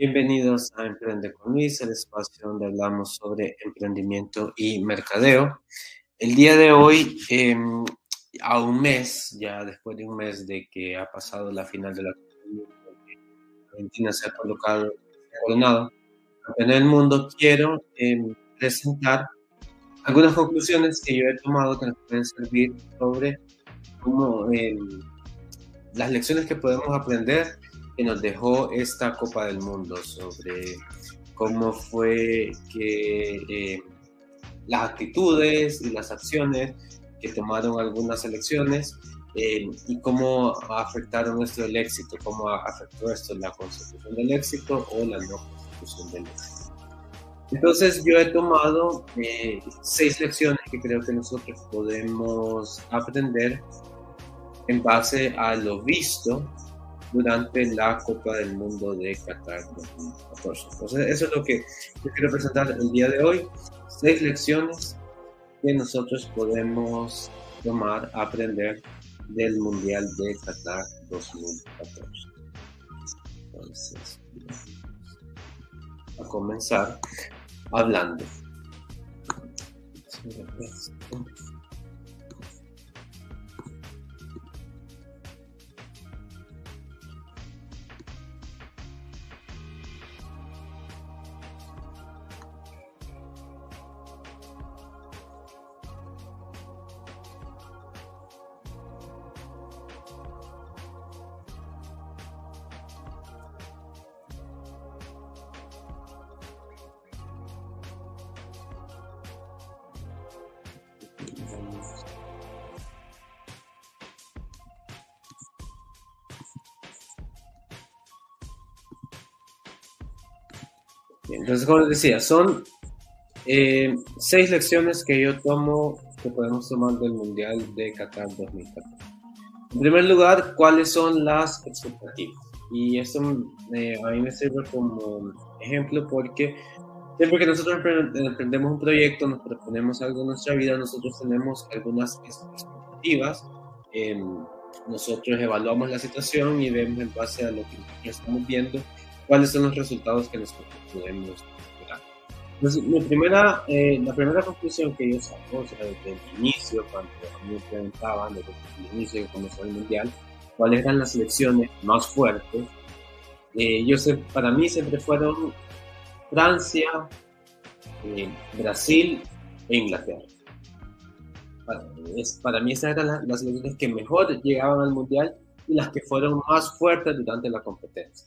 Bienvenidos a Emprende con Luis, el espacio donde hablamos sobre emprendimiento y mercadeo. El día de hoy, em, a un mes, ya después de un mes de que ha pasado la final de la Argentina se ha colocado coronado en el mundo, quiero em, presentar algunas conclusiones que yo he tomado que nos pueden servir sobre cómo em, las lecciones que podemos aprender que nos dejó esta Copa del Mundo, sobre cómo fue que eh, las actitudes y las acciones que tomaron algunas elecciones eh, y cómo afectaron esto éxito, cómo afectó esto la consecución del éxito o la no consecución del éxito. Entonces yo he tomado eh, seis lecciones que creo que nosotros podemos aprender en base a lo visto durante la Copa del Mundo de Qatar 2014. Entonces, eso es lo que yo quiero presentar el día de hoy. Seis lecciones que nosotros podemos tomar, aprender del Mundial de Qatar 2014. Entonces, a comenzar hablando. Entonces, como les decía, son eh, seis lecciones que yo tomo, que podemos tomar del Mundial de Qatar 2014. En primer lugar, ¿cuáles son las expectativas? Y esto eh, a mí me sirve como ejemplo porque siempre que nosotros emprendemos un proyecto, nos proponemos algo en nuestra vida, nosotros tenemos algunas expectativas. Eh, nosotros evaluamos la situación y vemos en base a lo que estamos viendo cuáles son los resultados que nosotros podemos esperar. Entonces, mi primera, eh, la primera conclusión que yo saco, o sea, desde el inicio, cuando me preguntaban, desde el inicio de comenzó el Mundial, cuáles eran las selecciones más fuertes, eh, yo sé, para mí siempre fueron Francia, eh, Brasil e Inglaterra. Para, es, para mí esas eran las, las selecciones que mejor llegaban al Mundial y las que fueron más fuertes durante la competencia.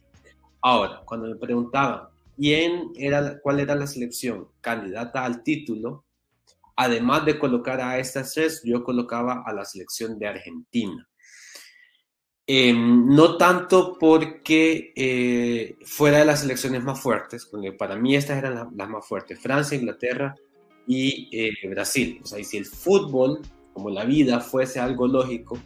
Ahora, cuando me preguntaban quién era, cuál era la selección candidata al título, además de colocar a estas tres, yo colocaba a la selección de Argentina. Em, no tanto porque eh, fuera de las selecciones más fuertes, porque para mí estas eran las, más fuertes, Francia, Inglaterra y eh, Brasil. O sea, y si el fútbol, como la vida, fuese algo lógico,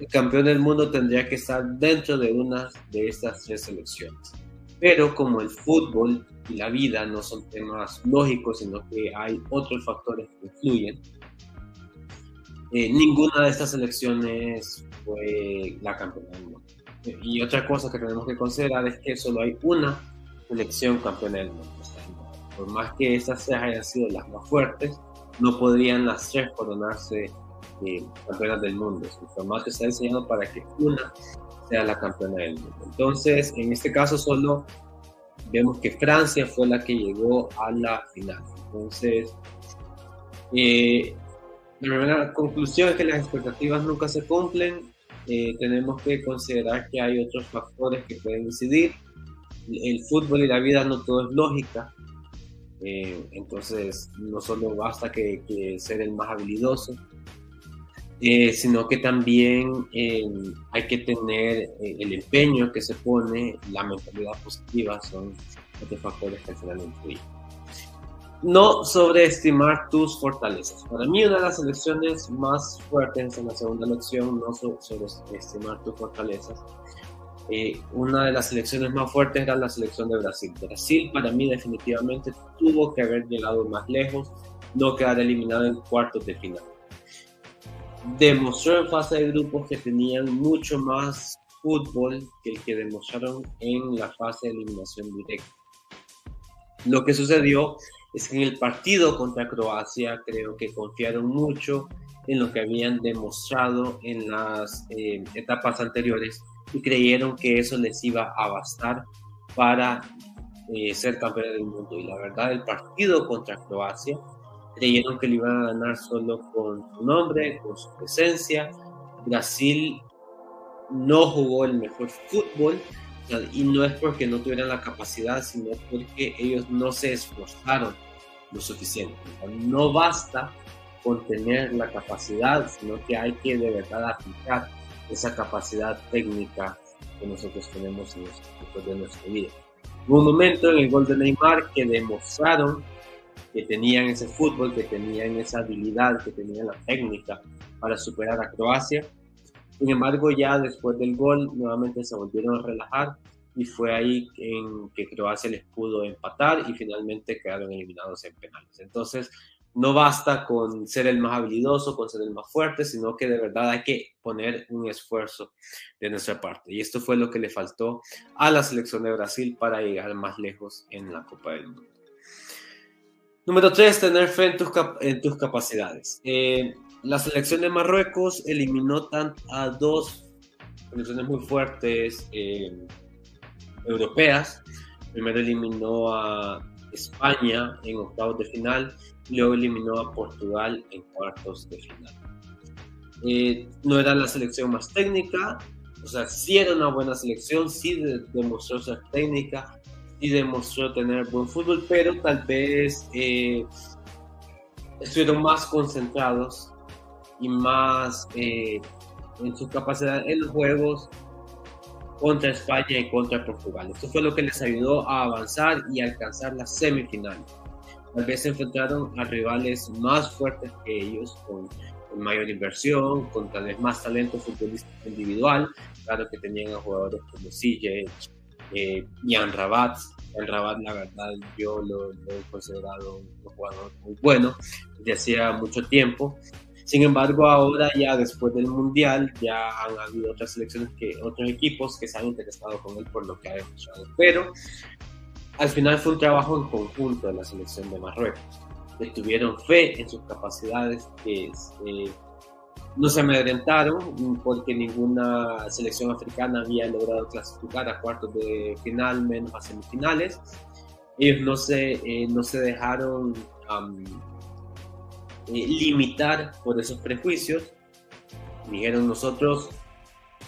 el campeón del mundo tendría que estar dentro de una de estas tres selecciones. Pero como el fútbol y la vida no son temas lógicos, sino que hay otros factores que influyen, eh, ninguna de estas selecciones fue la campeona del mundo. Y otra cosa que tenemos que considerar es que solo hay una selección campeona del mundo. por más que estas tres hayan sido las más fuertes, no podrían las tres coronarse eh, campeonas del mundo. El formato está diseñado para que una sea la campeona del mundo. Entonces, en este caso solo vemos que Francia fue la que llegó a la final. Entonces, eh, la conclusión es que las expectativas nunca se cumplen. Eh, tenemos que considerar que hay otros factores que pueden decidir. El fútbol y la vida no todo es lógica. entonces, no solo basta que, que ser el más habilidoso, eh, sino que también eh, hay que tener eh, el empeño que se pone, la mentalidad positiva, son otros factores que al final influyen. No sobreestimar tus fortalezas. Para mí una de las elecciones más fuertes en la segunda elección, no sobreestimar tus fortalezas. una de las elecciones más fuertes era la selección de Brasil. Brasil para mí definitivamente tuvo que haber llegado más lejos, no quedar eliminado en cuartos de final demostró en fase de grupos que tenían mucho más fútbol que el que demostraron en la fase de eliminación directa. Lo que sucedió es que en el partido contra Croacia creo que confiaron mucho en lo que habían demostrado en las eh, etapas anteriores y creyeron que eso les iba a bastar para eh, ser campeones del mundo. Y la verdad, el partido contra Croacia creyeron que le iban a ganar solo con su nombre, con su presencia. Brasil no jugó el mejor fútbol y no es porque no tuvieran la capacidad, sino porque ellos no se esforzaron lo suficiente. no basta con tener la capacidad, sino que hay que de verdad aplicar esa capacidad técnica que nosotros tenemos en los de nuestra vida. Un momento en el gol de Neymar que demostraron que tenían ese fútbol, que tenían esa habilidad, que tenían la técnica para superar a Croacia. Sin embargo, ya después del gol, nuevamente se volvieron a relajar y fue ahí en que Croacia les pudo empatar y finalmente quedaron eliminados en penales. Entonces, no basta con ser el más habilidoso, con ser el más fuerte, sino que de verdad hay que poner un esfuerzo de nuestra parte. Y esto fue lo que le faltó a la selección de Brasil para llegar más lejos en la Copa del Mundo. Número tres, tener fe en tus, capacidades. Eh, la selección de Marruecos eliminó a dos selecciones muy fuertes eh, europeas. Primero eliminó a España en octavos de final y luego eliminó a Portugal en cuartos de final. Eh, no era la selección más técnica, o sea, sí era una buena selección, sí demostró ser técnica, y demostró tener buen fútbol, pero tal vez eh, estuvieron más concentrados y más eh, en su capacidad en los juegos contra España y contra Portugal. Esto fue lo que les ayudó a avanzar y alcanzar la semifinal. Tal vez se enfrentaron a rivales más fuertes que ellos, con, mayor inversión, con tal vez más talento futbolístico individual. Claro que tenían a jugadores como CJ, eh, Rabat. Jan Rabat, la verdad, yo lo, he considerado un jugador muy bueno desde mucho tiempo. Sin embargo, ahora ya después del Mundial, ya han habido otras selecciones, que, otros equipos que se han interesado con él por lo que ha demostrado. Pero al final fue un trabajo en conjunto de la selección de Marruecos. Le tuvieron fe en sus capacidades, que eh, no se amedrentaron porque ninguna selección africana había logrado clasificar a cuartos de final menos a semifinales. Ellos no se, eh, no se dejaron eh, limitar por esos prejuicios. Dijeron nosotros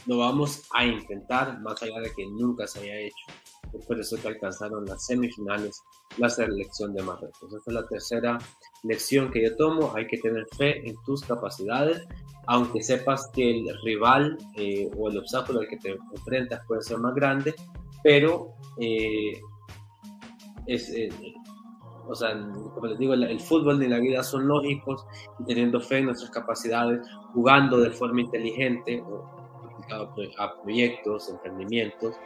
lo vamos a intentar más allá de que nunca se haya hecho. Es por eso que alcanzaron las semifinales la selección de Marruecos. Esta es la tercera lección que yo tomo. Hay que tener fe en tus capacidades aunque sepas que el rival eh, o el obstáculo al que te enfrentas puede ser más grande, pero eh, es, eh, o sea, como les digo, el, fútbol y la vida son lógicos y teniendo fe en nuestras capacidades, jugando de forma inteligente a proyectos, emprendimientos,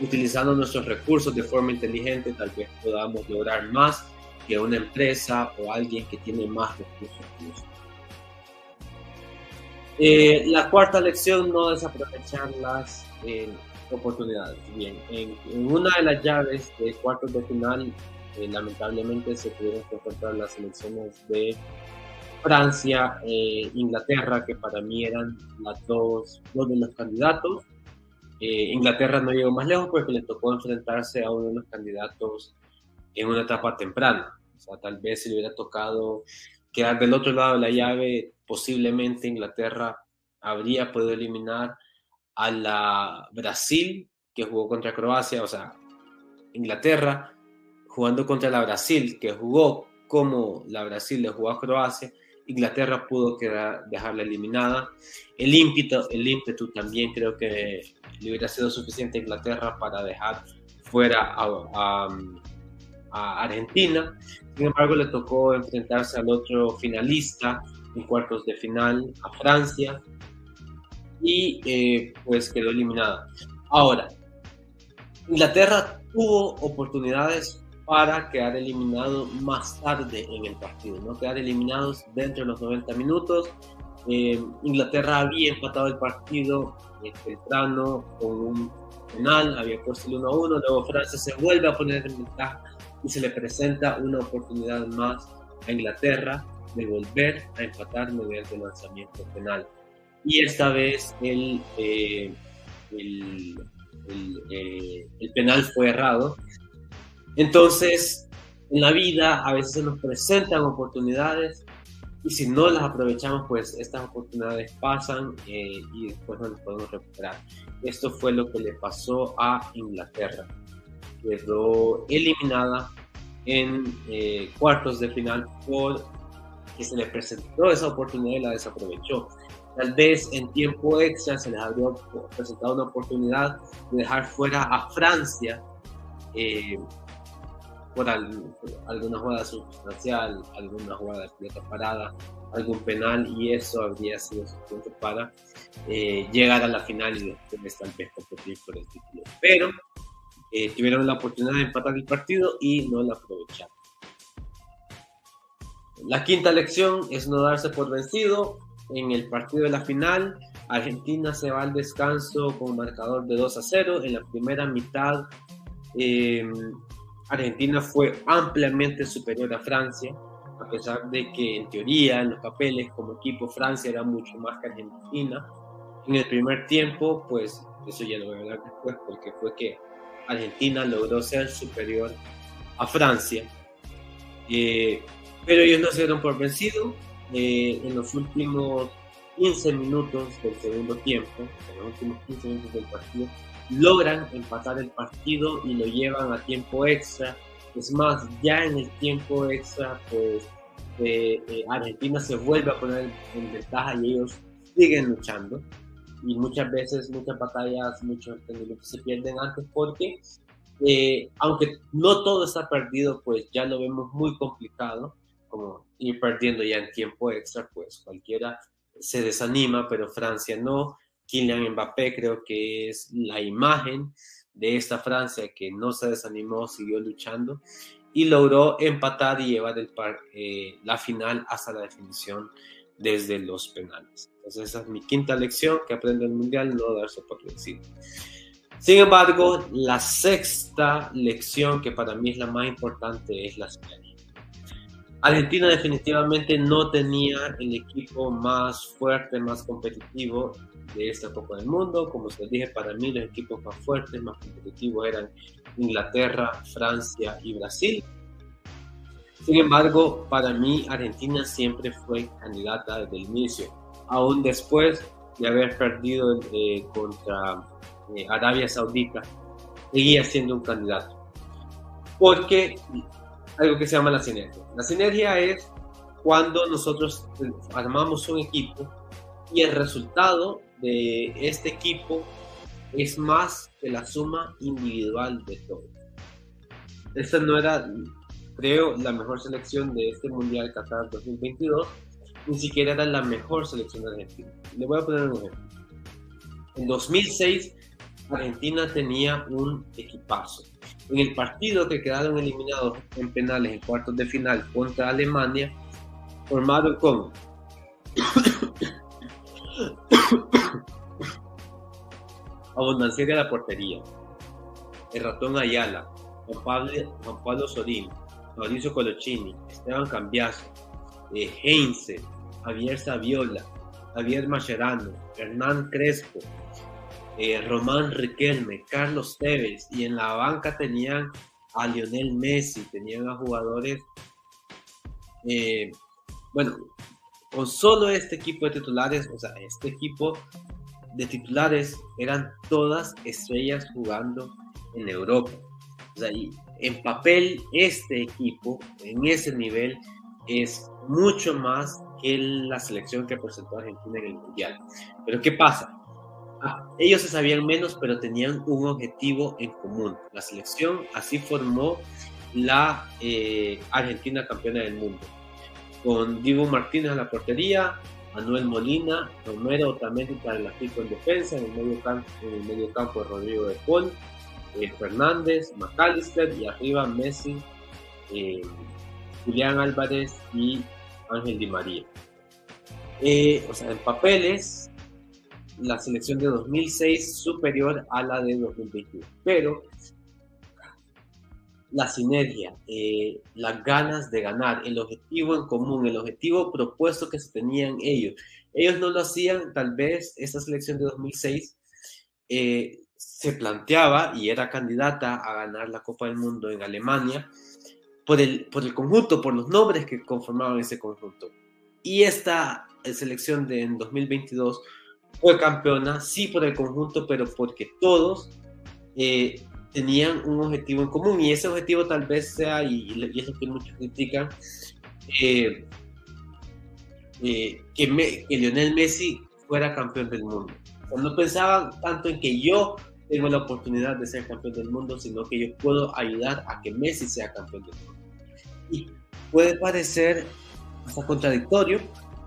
utilizando nuestros recursos de forma inteligente, tal vez podamos lograr más que una empresa o alguien que tiene más recursos que nosotros. Eh, la cuarta lección, no desaprovechar las eh, oportunidades. Bien, en, una de las llaves de cuartos de final, eh, lamentablemente se tuvieron que encontrar las elecciones de Francia e Inglaterra, que para mí eran las dos, dos de los candidatos. Inglaterra no llegó más lejos porque le tocó enfrentarse a uno de los candidatos en una etapa temprana. O sea, tal vez si le hubiera tocado quedar del otro lado de la llave, posiblemente Inglaterra habría podido eliminar a la Brasil que jugó contra Croacia, o sea, Inglaterra jugando contra la Brasil que jugó como la Brasil le jugó a Croacia, Inglaterra pudo quedar, dejarla eliminada. El ímpetu, el ímpetu también creo que le hubiera sido suficiente a Inglaterra para dejar fuera a, a Argentina. Sin embargo, le tocó enfrentarse al otro finalista, en cuartos de final a Francia y eh, pues quedó eliminada. Ahora, Inglaterra tuvo oportunidades para quedar eliminado más tarde en el partido, no quedar eliminados dentro de los 90 minutos. Eh, Inglaterra había empatado el partido eh, temprano con un penal, había puesto el 1 a 1, luego Francia se vuelve a poner en ventaja y se le presenta una oportunidad más a Inglaterra de volver a empatar mediante lanzamiento penal. Y esta vez el, eh, el, el penal fue errado. Entonces, en la vida a veces se nos presentan oportunidades y si no las aprovechamos, pues estas oportunidades pasan eh, y después no las podemos recuperar. Esto fue lo que le pasó a Inglaterra. Quedó eliminada en eh, cuartos de final por que se le presentó esa oportunidad y la desaprovechó. Tal vez en tiempo extra se les habría presentado una oportunidad de dejar fuera a Francia eh, por, alguna jugada sustancial, alguna jugada de pelota parada, algún penal y eso habría sido suficiente para eh, llegar a la final y después tal vez competir por el título. Pero eh, tuvieron la oportunidad de empatar el partido y no la aprovecharon. La quinta lección es no darse por vencido. En el partido de la final, Argentina se va al descanso con marcador de 2 a 0. En la primera mitad, eh, Argentina fue ampliamente superior a Francia, a pesar de que en teoría, en los papeles como equipo, Francia era mucho más que Argentina. En el primer tiempo, pues eso ya lo voy a hablar después, porque fue que Argentina logró ser superior a Francia. Eh, pero ellos no se dieron por vencido. Eh, en los últimos 15 minutos del segundo tiempo, en los últimos 15 minutos del partido, logran empatar el partido y lo llevan a tiempo extra. Es más, ya en el tiempo extra, pues eh, eh, Argentina se vuelve a poner en ventaja y ellos siguen luchando. Y muchas veces, muchas batallas, muchos se pierden antes porque, eh, aunque no todo está perdido, pues ya lo vemos muy complicado, como ir perdiendo ya en tiempo extra, pues cualquiera se desanima, pero Francia no. Kylian Mbappé creo que es la imagen de esta Francia que no se desanimó, siguió luchando y logró empatar y llevar el par, eh, la final hasta la definición desde los penales. Entonces esa es mi quinta lección que aprende el Mundial, no darse por vencido. Sin embargo, la sexta lección que para mí es la más importante es la siguiente. Argentina definitivamente no tenía el equipo más fuerte, más competitivo de esta Copa del Mundo. Como les dije, para mí los equipos más fuertes, más competitivos eran Inglaterra, Francia y Brasil. Sin embargo, para mí Argentina siempre fue candidata desde el inicio, aún después de haber perdido eh, contra eh, Arabia Saudita, seguía siendo un candidato. Porque algo que se llama la sinergia. La sinergia es cuando nosotros armamos un equipo y el resultado de este equipo es más que la suma individual de todo. Esta no era, creo, la mejor selección de este Mundial Qatar 2022, ni siquiera era la mejor selección de Argentina. Le voy a poner un ejemplo. En 2006, Argentina tenía un equipazo. En el partido que quedaron eliminados en penales en cuartos de final contra Alemania, formado con Abundancia de la portería, el ratón Ayala, Juan Pablo, Juan Pablo Sorín, Mauricio Colochini, Esteban Cambiaso, eh, Heinze, Javier Saviola, Javier Mascherano, Hernán Crespo, eh, Román Riquelme, Carlos Tevez, y en la banca tenían a Lionel Messi, tenían a jugadores, eh, bueno, con solo este equipo de titulares, o sea, este equipo de titulares eran todas estrellas jugando en Europa. O sea, y en papel este equipo, en ese nivel, es mucho más que la selección que presentó Argentina en el Mundial. Pero ¿qué pasa? Ellos se sabían menos, pero tenían un objetivo en común. La selección así formó la eh, Argentina campeona del mundo. Con Diego Martínez en la portería, Manuel Molina, Romero Otamendi para el equipo en defensa, en el medio campo, en el medio campo Rodrigo de Paul, eh, Fernández, McAllister y arriba Messi, eh, Julián Álvarez y Ángel Di María. eh, o sea, en papeles, la selección de 2006 superior a la de 2021. Pero la sinergia, eh, las ganas de ganar, el objetivo en común, el objetivo propuesto que se tenían ellos. Ellos no lo hacían, tal vez esta selección de 2006 eh, se planteaba y era candidata a ganar la Copa del Mundo en Alemania por el, por el conjunto, por los nombres que conformaban ese conjunto. Y esta selección de en 2022 fue campeona, sí por el conjunto, pero porque todos eh, tenían un objetivo en común y ese objetivo tal vez sea, y, y eso que muchos critican, eh, eh, que, Lionel Messi fuera campeón del mundo. no pensaban tanto en que yo tengo la oportunidad de ser campeón del mundo, sino que yo puedo ayudar a que Messi sea campeón del mundo. Y puede parecer contradictorio,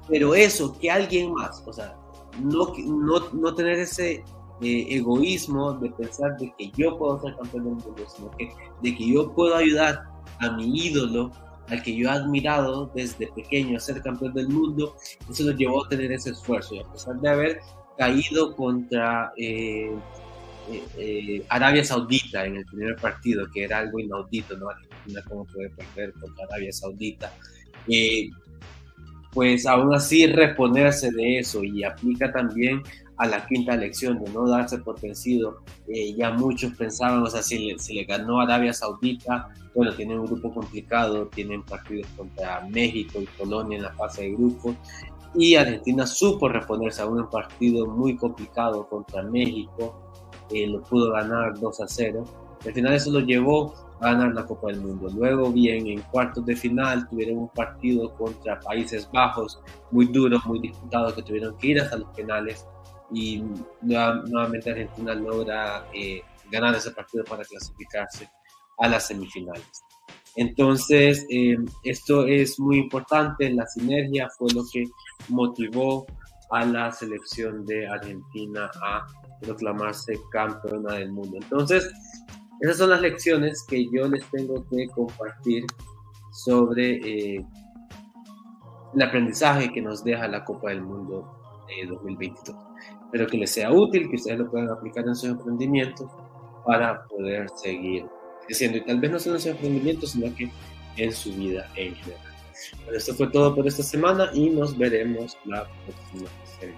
pero eso, que alguien más, o sea, no, no, no tener ese egoísmo de pensar de que yo puedo ser campeón del mundo, sino que de que yo puedo ayudar a mi ídolo, al que yo he admirado desde pequeño a ser campeón del mundo, eso lo llevó a tener ese esfuerzo. Y a pesar de haber caído contra eh, eh, eh, Arabia Saudita en el primer partido, que era algo inaudito, ¿no? Argentina cómo puede perder contra Arabia Saudita. Pues aún así reponerse de eso y aplica también a la quinta elección, de no darse por vencido. Eh, ya muchos pensaban, o sea, si le, si le ganó Arabia Saudita, bueno, tienen un grupo complicado, tienen partidos contra México y Polonia en la fase de grupos, y Argentina supo reponerse a un partido muy complicado contra México, eh, lo pudo ganar 2 a 0. Al final eso lo llevó ganar la Copa del Mundo. Luego, bien, en cuartos de final tuvieron un partido contra Países Bajos muy duro, muy disputado, que tuvieron que ir hasta los penales y nuevamente Argentina logra eh, ganar ese partido para clasificarse a las semifinales. Entonces, eh, esto es muy importante, la sinergia fue lo que motivó a la selección de Argentina a proclamarse campeona del mundo. Entonces, esas son las lecciones que yo les tengo que compartir sobre eh, el aprendizaje que nos deja la Copa del Mundo de 2022. Espero que les sea útil, que ustedes lo puedan aplicar en sus emprendimientos para poder seguir creciendo y tal vez no solo en sus emprendimientos, sino que en su vida en general. Bueno, esto fue todo por esta semana y nos veremos la próxima semana.